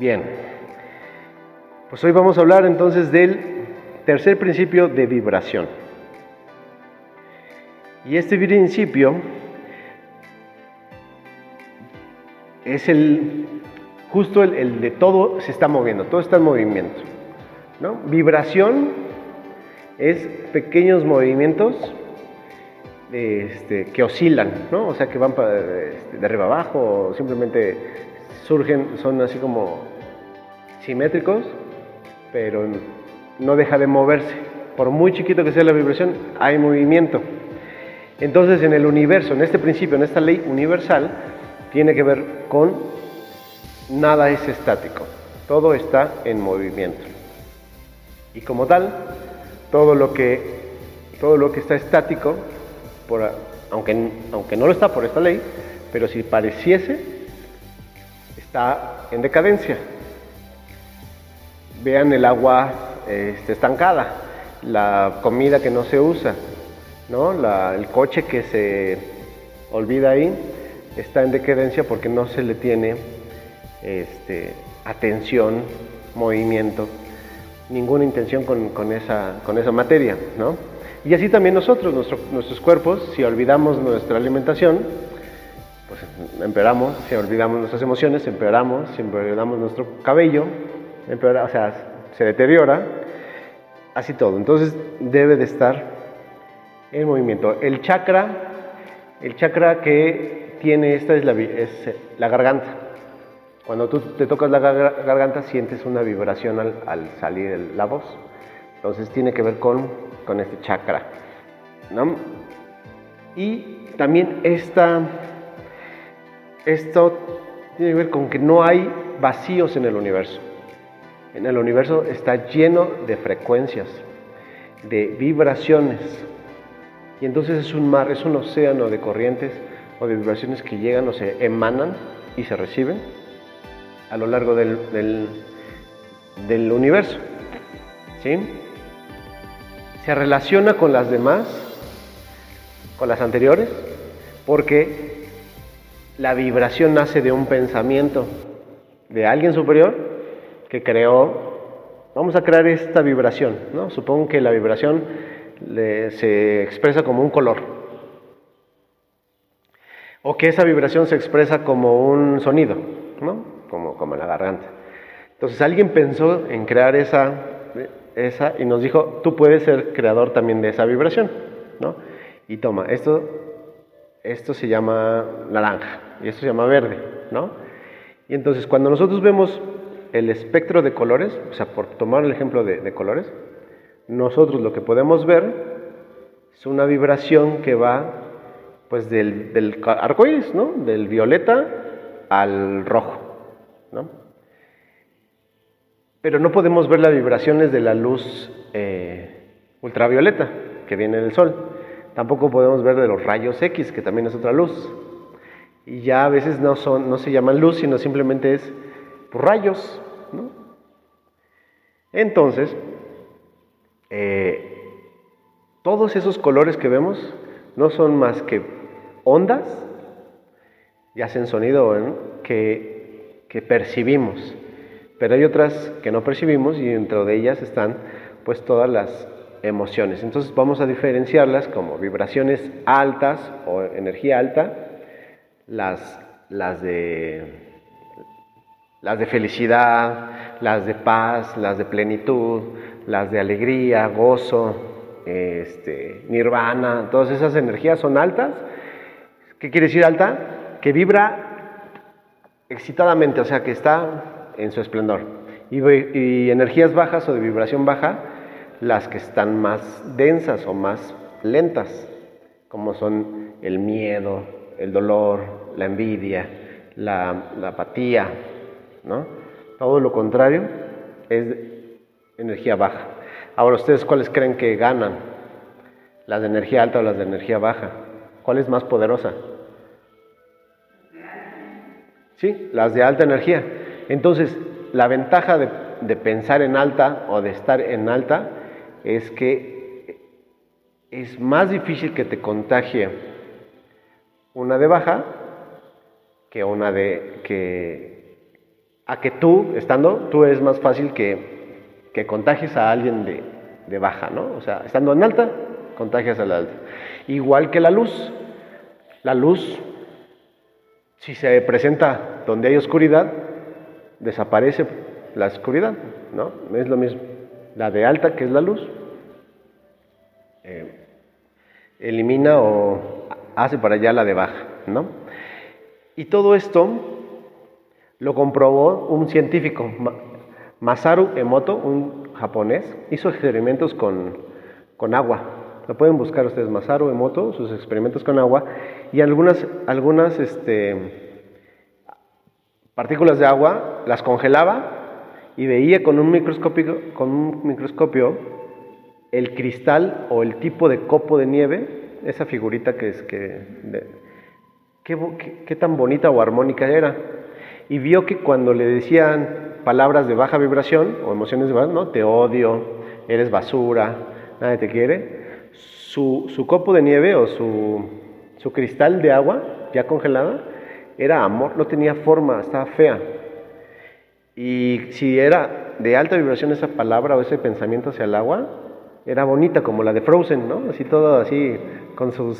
Bien, pues hoy vamos a hablar entonces del tercer principio de vibración. Y este principio es el justo el, de todo se está moviendo, todo está en movimiento. ¿no? Vibración es pequeños movimientos este, que oscilan, ¿no? o sea que van este, de arriba abajo, o simplemente surgen, son así como simétricos, pero no deja de moverse. Por muy chiquito que sea la vibración, hay movimiento. Entonces en el universo, en este principio, en esta ley universal, tiene que ver con nada es estático, todo está en movimiento. Y como tal, todo lo que, todo lo que está estático, por, aunque, aunque no lo está por esta ley, pero si pareciese, está en decadencia. Vean el agua este, estancada, la comida que no se usa, ¿no? el coche que se olvida ahí está en decadencia porque no se le tiene este, atención, movimiento, ninguna intención con, esa, con esa materia. ¿no? Y así también nosotros, nuestros cuerpos, si olvidamos nuestra alimentación, pues empeoramos, si olvidamos nuestras emociones, empeoramos, si empeoramos nuestro cabello, empeora, o sea, se deteriora, así todo. Entonces debe de estar en movimiento. El chakra, el chakra que tiene esta es la, es la garganta. Cuando tú te tocas la garganta sientes una vibración al, salir la voz. Entonces tiene que ver con, con este chakra. ¿no? Y también esta esto tiene que ver con que no hay vacíos en el universo. En el universo está lleno de frecuencias, de vibraciones. Y entonces es un mar, es un océano de corrientes o de vibraciones que llegan o se emanan y se reciben a lo largo del, del, universo. ¿Sí? Se relaciona con las demás, con las anteriores, porque la vibración nace de un pensamiento de alguien superior que creó, vamos a crear esta vibración, ¿no? Supongo que la vibración se expresa como un color, o que esa vibración se expresa como un sonido, ¿no? Como, como en la garganta. Entonces alguien pensó en crear esa, esa y nos dijo, tú puedes ser creador también de esa vibración, ¿no? Y toma, esto, esto se llama naranja y esto se llama verde, ¿no? Y entonces cuando nosotros vemos el espectro de colores, o sea, por tomar el ejemplo de, colores, nosotros lo que podemos ver es una vibración que va pues del, del arco iris, ¿no? Del violeta al rojo, ¿no? Pero no podemos ver las vibraciones de la luz eh, ultravioleta que viene del sol. Tampoco podemos ver de los rayos X, que también es otra luz y ya a veces no, son, no se llaman luz, sino simplemente es rayos. Entonces, eh, todos esos colores que vemos no son más que ondas, ya hacen sonido, que, que percibimos, pero hay otras que no percibimos y dentro de ellas están pues todas las emociones. Entonces vamos a diferenciarlas como vibraciones altas o energía alta, las, las, de, las de felicidad, las de paz, las de plenitud, las de alegría, gozo, este, nirvana, todas esas energías son altas. ¿Qué quiere decir alta? Que vibra excitadamente, o sea, que está en su esplendor. Y, y energías bajas o de vibración baja, las que están más densas o más lentas, como son el miedo, el dolor, la envidia, la, apatía, ¿no? Todo lo contrario es energía baja. Ahora, ¿ustedes cuáles creen que ganan? ¿Las de energía alta o las de energía baja? ¿Cuál es más poderosa? Sí, las de alta energía. Entonces, la ventaja de, de pensar en alta o de estar en alta es que es más difícil que te contagie una de baja que una de que a que tú, estando, tú es más fácil que, que contagies a alguien de, de baja, ¿no? O sea, estando en alta, contagias a la alta. Igual que la luz. La luz, si se presenta donde hay oscuridad, desaparece la oscuridad, ¿no? Es lo mismo. La de alta, que es la luz, eh, elimina o hace para allá la de baja, ¿no? Y todo esto lo comprobó un científico, Masaru Emoto, un japonés, hizo experimentos con, con agua. Lo pueden buscar ustedes, Masaru Emoto, sus experimentos con agua, y algunas, algunas este, partículas de agua las congelaba y veía con un microscopio, con un microscopio el cristal o el tipo de copo de nieve, esa figurita que es que... qué, tan bonita o armónica era. Y vio que cuando le decían palabras de baja vibración o emociones de baja, ¿no? Te odio, eres basura, nadie te quiere. Su, su copo de nieve o su, su cristal de agua ya congelada era amor, no tenía forma, estaba fea. Y si era de alta vibración esa palabra o ese pensamiento hacia el agua, era bonita como la de Frozen, ¿no? Así todo así, con sus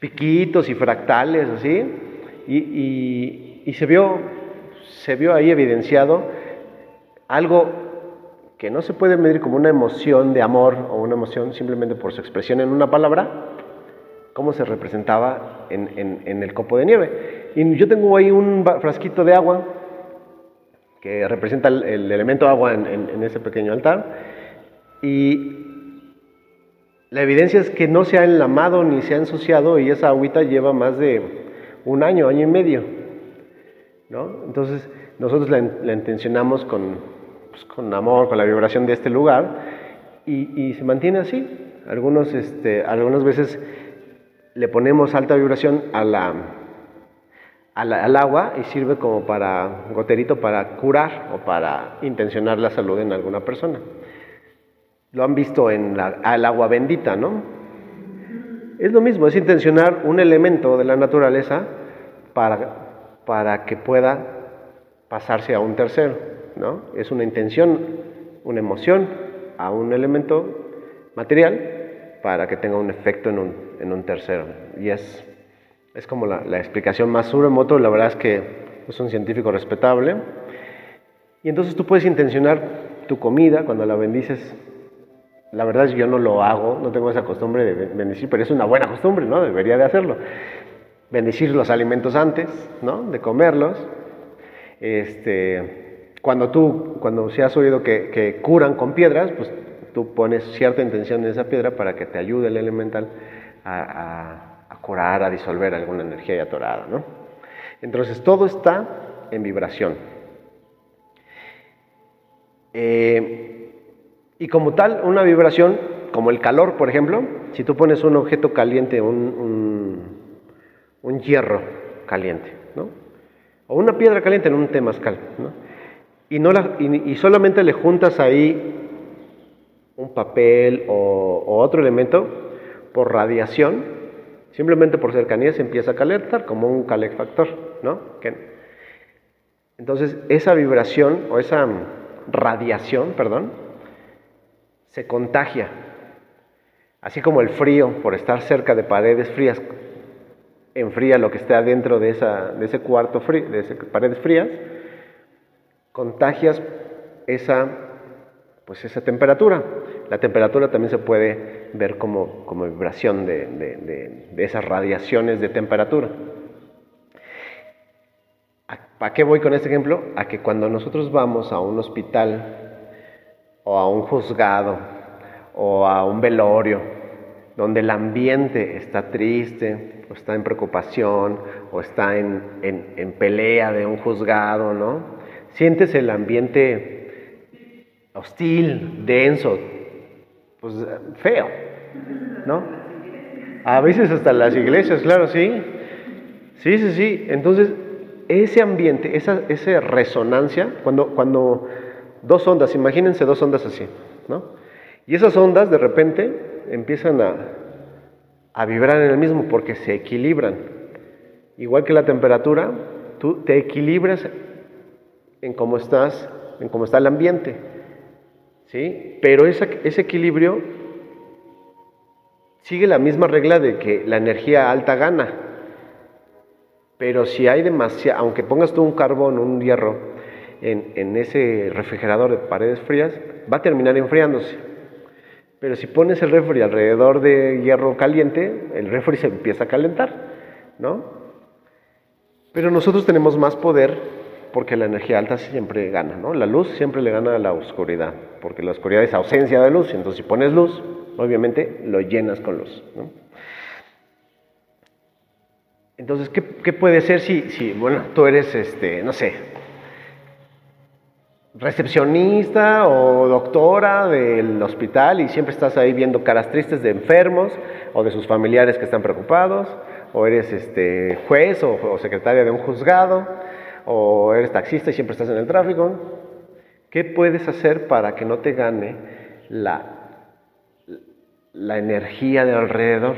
piquitos y fractales, así. Y, y, se, vio, se vio ahí evidenciado algo que no se puede medir como una emoción de amor o una emoción simplemente por su expresión en una palabra, cómo se representaba en, en, el copo de nieve. Y yo tengo ahí un frasquito de agua que representa el, el elemento agua en, ese pequeño altar. Y la evidencia es que no se ha enlamado ni se ha ensuciado y esa agüita lleva más de un año, año y medio. ¿no? Entonces nosotros la, intencionamos con, pues, con, amor, con la vibración de este lugar y, se mantiene así. Algunos, este, algunas veces le ponemos alta vibración a la, al agua y sirve como para goterito para curar o para intencionar la salud en alguna persona. Lo han visto en la, el agua bendita, ¿no? Es lo mismo, es intencionar un elemento de la naturaleza para, para que pueda pasarse a un tercero, ¿no? Es una intención, una emoción a un elemento material para que tenga un efecto en un, en un tercero. Y es, es como la, la explicación más moto la verdad es que es un científico respetable. Y entonces tú puedes intencionar tu comida cuando la bendices la verdad es que yo no lo hago, no tengo esa costumbre de bendecir, pero es una buena costumbre, ¿no? Debería de hacerlo. Bendecir los alimentos antes, ¿no? De comerlos. Este, cuando tú, cuando se has oído que, curan con piedras, pues tú pones cierta intención en esa piedra para que te ayude el elemental a curar, a disolver alguna energía atorada, ¿no? Entonces todo está en vibración. Eh, y como tal, una vibración, como el calor, por ejemplo, si tú pones un objeto caliente, un, un, hierro caliente, ¿no? o una piedra caliente en un temazcal, ¿no? y, no la, y, solamente le juntas ahí un papel o, otro elemento por radiación, simplemente por cercanía se empieza a calentar como un calefactor, ¿no? Entonces, esa vibración o esa radiación, perdón, se contagia. Así como el frío, por estar cerca de paredes frías, enfría lo que está dentro de, de ese cuarto frío, de esas paredes frías, contagias esa, pues esa temperatura. La temperatura también se puede ver como, como vibración de, de, de esas radiaciones de temperatura. ¿A qué voy con este ejemplo? A que cuando nosotros vamos a un hospital o a un juzgado o a un velorio, donde el ambiente está triste, o está en preocupación, o está en, en, pelea de un juzgado, ¿no? Sientes el ambiente hostil, denso, pues feo, ¿no? A veces hasta las iglesias, claro, sí. Sí, sí, sí. Entonces, ese ambiente, esa, esa resonancia, cuando, cuando Dos ondas, imagínense dos ondas así, ¿no? Y esas ondas de repente empiezan a, a vibrar en el mismo porque se equilibran. Igual que la temperatura, tú te equilibras en cómo estás, en cómo está el ambiente. ¿Sí? Pero ese equilibrio sigue la misma regla de que la energía alta gana. Pero si hay demasiado, aunque pongas tú un carbón, un hierro en, en ese refrigerador de paredes frías, va a terminar enfriándose. Pero si pones el refri alrededor de hierro caliente, el refri se empieza a calentar, ¿no? Pero nosotros tenemos más poder porque la energía alta siempre gana, ¿no? La luz siempre le gana a la oscuridad, porque la oscuridad es ausencia de luz, entonces si pones luz, obviamente lo llenas con luz. Entonces, ¿qué, ¿qué, puede ser si, bueno, tú eres, este, no sé, recepcionista o doctora del hospital y siempre estás ahí viendo caras tristes de enfermos o de sus familiares que están preocupados, o eres este, juez o, secretaria de un juzgado, o eres taxista y siempre estás en el tráfico. ¿Qué puedes hacer para que no te gane la, la energía de alrededor?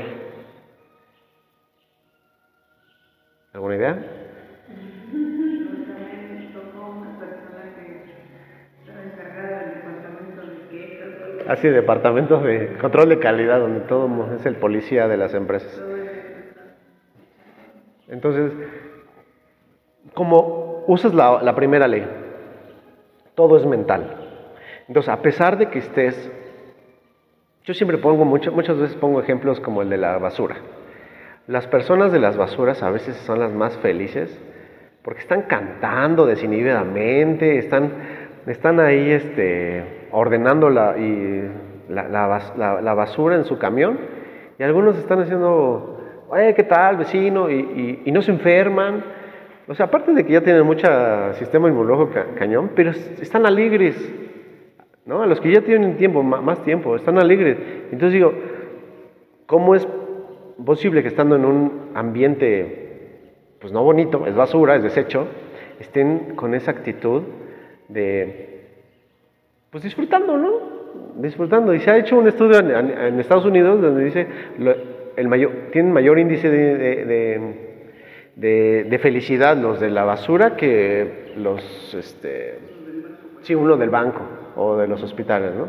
¿Alguna idea? Así, departamentos de control de calidad, donde todo es el policía de las empresas. Entonces, como usas la, primera ley, todo es mental. Entonces, a pesar de que estés, yo siempre pongo, mucho, muchas veces pongo ejemplos como el de la basura. Las personas de las basuras a veces son las más felices porque están cantando desinhibidamente, están, están ahí este, ordenando la, y la, basura en su camión y algunos están haciendo, oye, ¿qué tal, vecino? Y, no se enferman. O sea, aparte de que ya tienen mucho sistema inmunológico cañón, pero están alegres, ¿no? A los que ya tienen tiempo, más tiempo, están alegres. Entonces digo, ¿cómo es posible que estando en un ambiente, pues no bonito, es basura, es desecho, estén con esa actitud de pues disfrutando, ¿no? Disfrutando. Y se ha hecho un estudio en, Estados Unidos donde dice, el mayor, tienen mayor índice de, felicidad los de la basura que los, este, sí, uno del banco o de los hospitales, ¿no?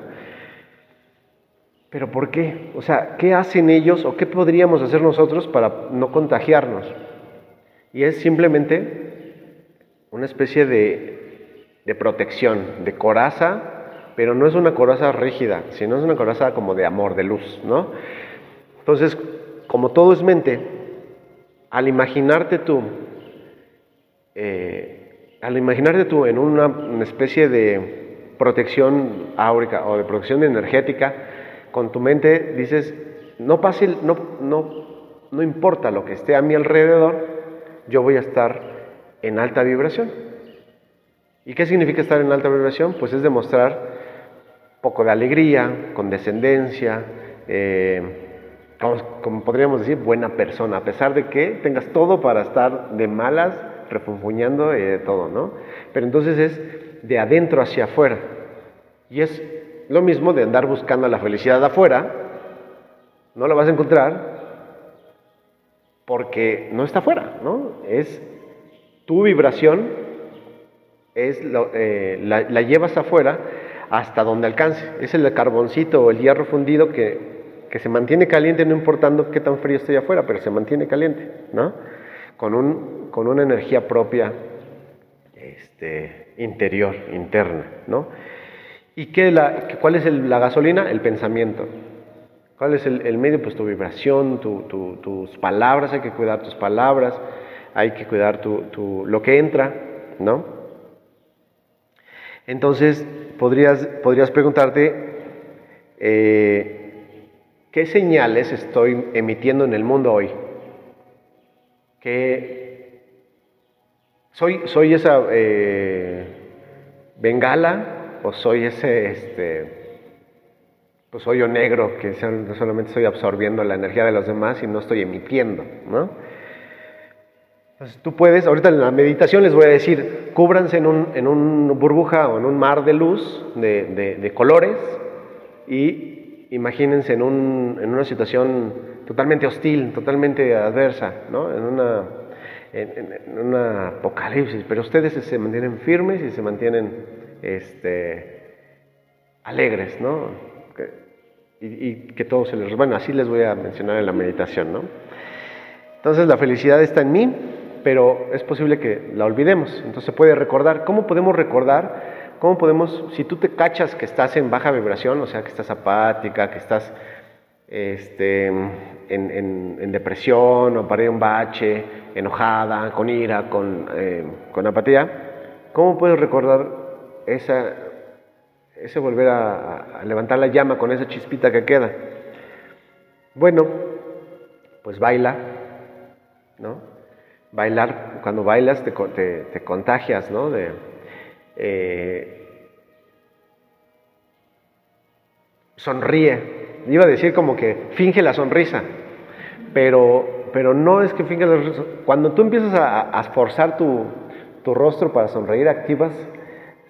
Pero ¿por qué? O sea, ¿qué hacen ellos o qué podríamos hacer nosotros para no contagiarnos? Y es simplemente una especie de, de protección, de coraza pero no es una coraza rígida, sino es una coraza como de amor, de luz, ¿no? Entonces, como todo es mente, al imaginarte tú, eh, al imaginarte tú en una, especie de protección áurica o de protección energética, con tu mente dices, no pase, no, no, no importa lo que esté a mi alrededor, yo voy a estar en alta vibración. ¿Y qué significa estar en alta vibración? Pues es demostrar poco de alegría, condescendencia, eh, como, podríamos decir, buena persona, a pesar de que tengas todo para estar de malas, refunfuñando eh, todo, ¿no? Pero entonces es de adentro hacia afuera. Y es lo mismo de andar buscando la felicidad de afuera, no la vas a encontrar porque no está afuera, ¿no? Es tu vibración, es eh, la, la llevas afuera hasta donde alcance. Es el carboncito o el hierro fundido que, se mantiene caliente no importando qué tan frío esté afuera, pero se mantiene caliente, ¿no? Con, un, con una energía propia este, interior, interna, ¿no? ¿Y qué la, cuál es la gasolina? El pensamiento. ¿Cuál es el, medio? Pues tu vibración, tus palabras, hay que cuidar tus palabras, hay que cuidar tu, lo que entra, ¿no? Entonces, podrías, podrías preguntarte, eh, ¿qué señales estoy emitiendo en el mundo hoy? ¿Qué, soy, ¿Soy esa eh, bengala o soy ese, este, pues hoyo negro que solamente estoy absorbiendo la energía de los demás y no estoy emitiendo, ¿no? Entonces tú puedes, ahorita en la meditación les voy a decir, cúbranse en un, en burbuja o en un mar de luz, de, de, colores, y imagínense en, un, en, una situación totalmente hostil, totalmente adversa, ¿no? En una, apocalipsis, pero ustedes se mantienen firmes y se mantienen este, alegres, ¿no? y, y, que todo se les... Bueno, así les voy a mencionar en la meditación, ¿no? Entonces la felicidad está en mí, pero es posible que la olvidemos. Entonces se puede recordar. ¿Cómo podemos recordar? ¿Cómo podemos, si tú te cachas que estás en baja vibración, o sea, que estás apática, que estás este, en, depresión o para un bache, enojada, con ira, con, eh, con apatía, ¿cómo puedes recordar esa, ese volver a, levantar la llama con esa chispita que queda? Bueno, pues baila, ¿no? Bailar, cuando bailas te, te, contagias, ¿no? Eh, sonríe, iba a decir como que finge la sonrisa, pero, pero no es que finge la sonrisa. Cuando tú empiezas a, a esforzar tu, tu, rostro para sonreír, activas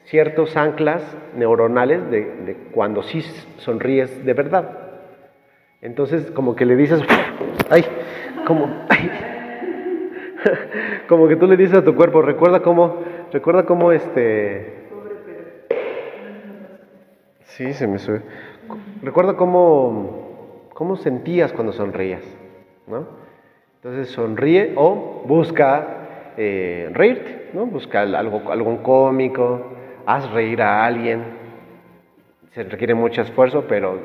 ciertos anclas neuronales de, de, cuando sí sonríes de verdad. Entonces, como que le dices, ay, como, ay, como que tú le dices a tu cuerpo, recuerda cómo, recuerda cómo este... Sí, se me sube. Recuerda cómo, cómo sentías cuando sonreías, ¿no? Entonces sonríe o busca eh, reírte, ¿no? Busca algo, algún cómico, haz reír a alguien. Se requiere mucho esfuerzo, pero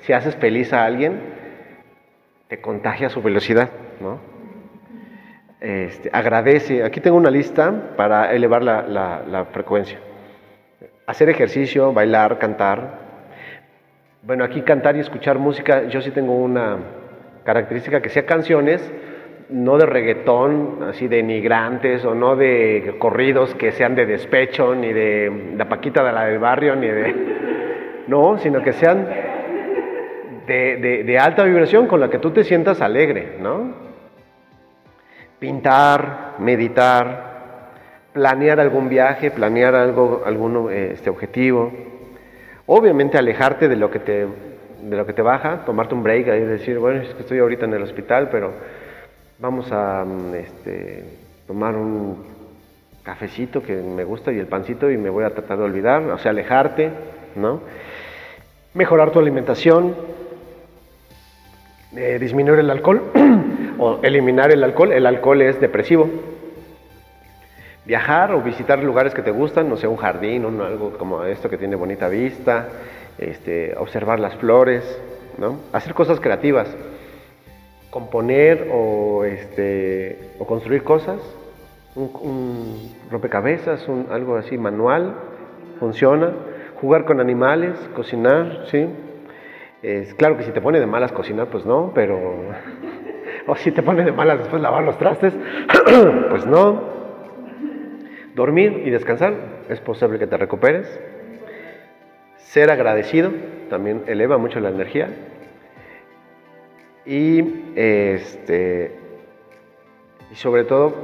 si haces feliz a alguien, te contagia su velocidad, ¿no? Este, agradece. Aquí tengo una lista para elevar la, frecuencia. Hacer ejercicio, bailar, cantar, bueno, aquí cantar y escuchar música, yo sí tengo una característica que sea canciones, no de reggaetón, así de inmigrantes, o no de corridos que sean de despecho, ni de la paquita de la del barrio, ni de... No, sino que sean de, de alta vibración con la que tú te sientas alegre, ¿no? Pintar, meditar, planear algún viaje, planear algo, algún este, objetivo Obviamente alejarte de lo que te, de lo que te baja, tomarte un break y decir, bueno, es que estoy ahorita en el hospital, pero vamos a mm, este, tomar un cafecito que me gusta y el pancito y me voy a tratar de olvidar, o sea, alejarte, ¿no? Mejorar tu alimentación, eh, disminuir el alcohol eliminar el alcohol. El alcohol es depresivo, viajar o visitar lugares que te gustan, no sé, un jardín, o algo como esto que tiene bonita vista, este, observar las flores, ¿no? Hacer cosas creativas, componer o, este, o construir cosas, un, rompecabezas, un, algo así manual, funciona, jugar con animales, cocinar, ¿sí? Es, claro que si te pone de malas cocinar, pues no, pero... o si te pone de malas después lavar los trastes, pues no. Dormir y descansar, es posible que te recuperes. Ser agradecido también eleva mucho la energía. Y, este, y sobre todo,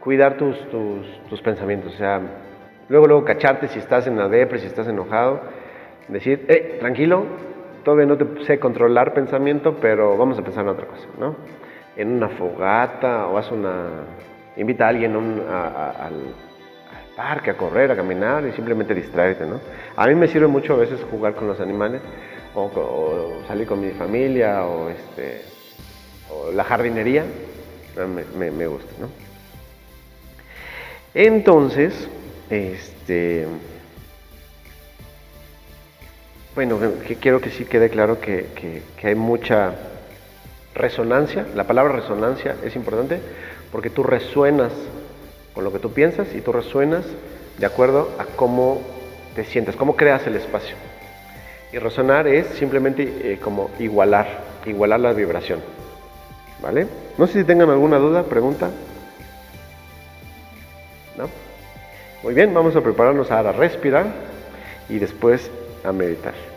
cuidar tus, tus, pensamientos. O sea, luego, luego cacharte si estás en la depre, si estás enojado. Decir, eh, tranquilo, todavía no te sé controlar pensamiento, pero vamos a pensar en otra cosa, ¿no? En una fogata o haz una... Invita a alguien al parque, a correr, a caminar y simplemente distraerte, ¿no? A mí me sirve mucho a veces jugar con los animales o, salir con mi familia o, este, o la jardinería, me, me, gusta, ¿no? Entonces, este, bueno, quiero que sí quede claro que, que, que hay mucha resonancia, la palabra resonancia es importante porque tú resuenas con lo que tú piensas y tú resuenas de acuerdo a cómo te sientes, cómo creas el espacio. Y resonar es simplemente eh, como igualar, igualar la vibración. ¿Vale? No sé si tengan alguna duda, pregunta. ¿No? Muy bien, vamos a prepararnos ahora a respirar y después a meditar.